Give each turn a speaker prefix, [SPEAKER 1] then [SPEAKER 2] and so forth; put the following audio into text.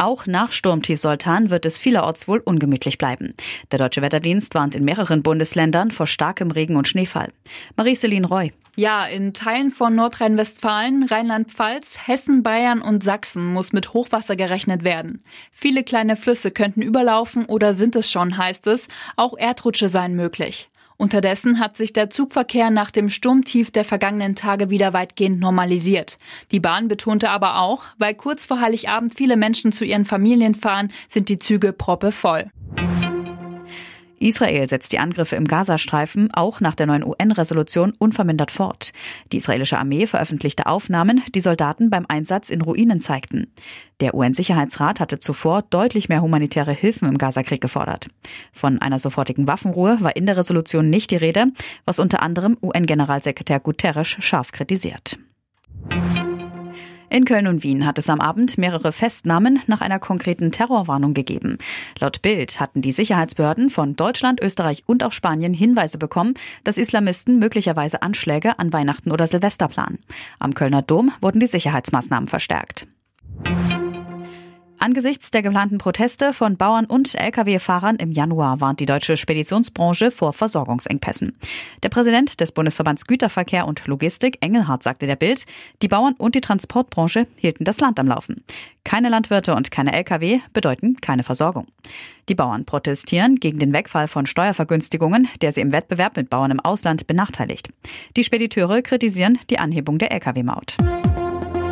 [SPEAKER 1] Auch nach Sturmtief Soltan wird es vielerorts wohl ungemütlich bleiben. Der Deutsche Wetterdienst warnt in mehreren Bundesländern vor starkem Regen und Schneefall. Marie-Céline Roy.
[SPEAKER 2] Ja, in Teilen von Nordrhein-Westfalen, Rheinland-Pfalz, Hessen, Bayern und Sachsen muss mit Hochwasser gerechnet werden. Viele kleine Flüsse könnten überlaufen oder sind es schon, heißt es. Auch Erdrutsche seien möglich. Unterdessen hat sich der Zugverkehr nach dem Sturmtief der vergangenen Tage wieder weitgehend normalisiert. Die Bahn betonte aber auch, weil kurz vor Heiligabend viele Menschen zu ihren Familien fahren, sind die Züge proppevoll.
[SPEAKER 1] Israel setzt die Angriffe im Gazastreifen auch nach der neuen UN-Resolution unvermindert fort. Die israelische Armee veröffentlichte Aufnahmen, die Soldaten beim Einsatz in Ruinen zeigten. Der UN-Sicherheitsrat hatte zuvor deutlich mehr humanitäre Hilfen im Gazakrieg gefordert. Von einer sofortigen Waffenruhe war in der Resolution nicht die Rede, was unter anderem UN-Generalsekretär Guterres scharf kritisiert. In Köln und Wien hat es am Abend mehrere Festnahmen nach einer konkreten Terrorwarnung gegeben. Laut Bild hatten die Sicherheitsbehörden von Deutschland, Österreich und auch Spanien Hinweise bekommen, dass Islamisten möglicherweise Anschläge an Weihnachten oder Silvester planen. Am Kölner Dom wurden die Sicherheitsmaßnahmen verstärkt. Angesichts der geplanten Proteste von Bauern und Lkw-Fahrern im Januar warnt die deutsche Speditionsbranche vor Versorgungsengpässen. Der Präsident des Bundesverbands Güterverkehr und Logistik, Engelhardt, sagte der Bild, die Bauern und die Transportbranche hielten das Land am Laufen. Keine Landwirte und keine Lkw bedeuten keine Versorgung. Die Bauern protestieren gegen den Wegfall von Steuervergünstigungen, der sie im Wettbewerb mit Bauern im Ausland benachteiligt. Die Spediteure kritisieren die Anhebung der Lkw-Maut.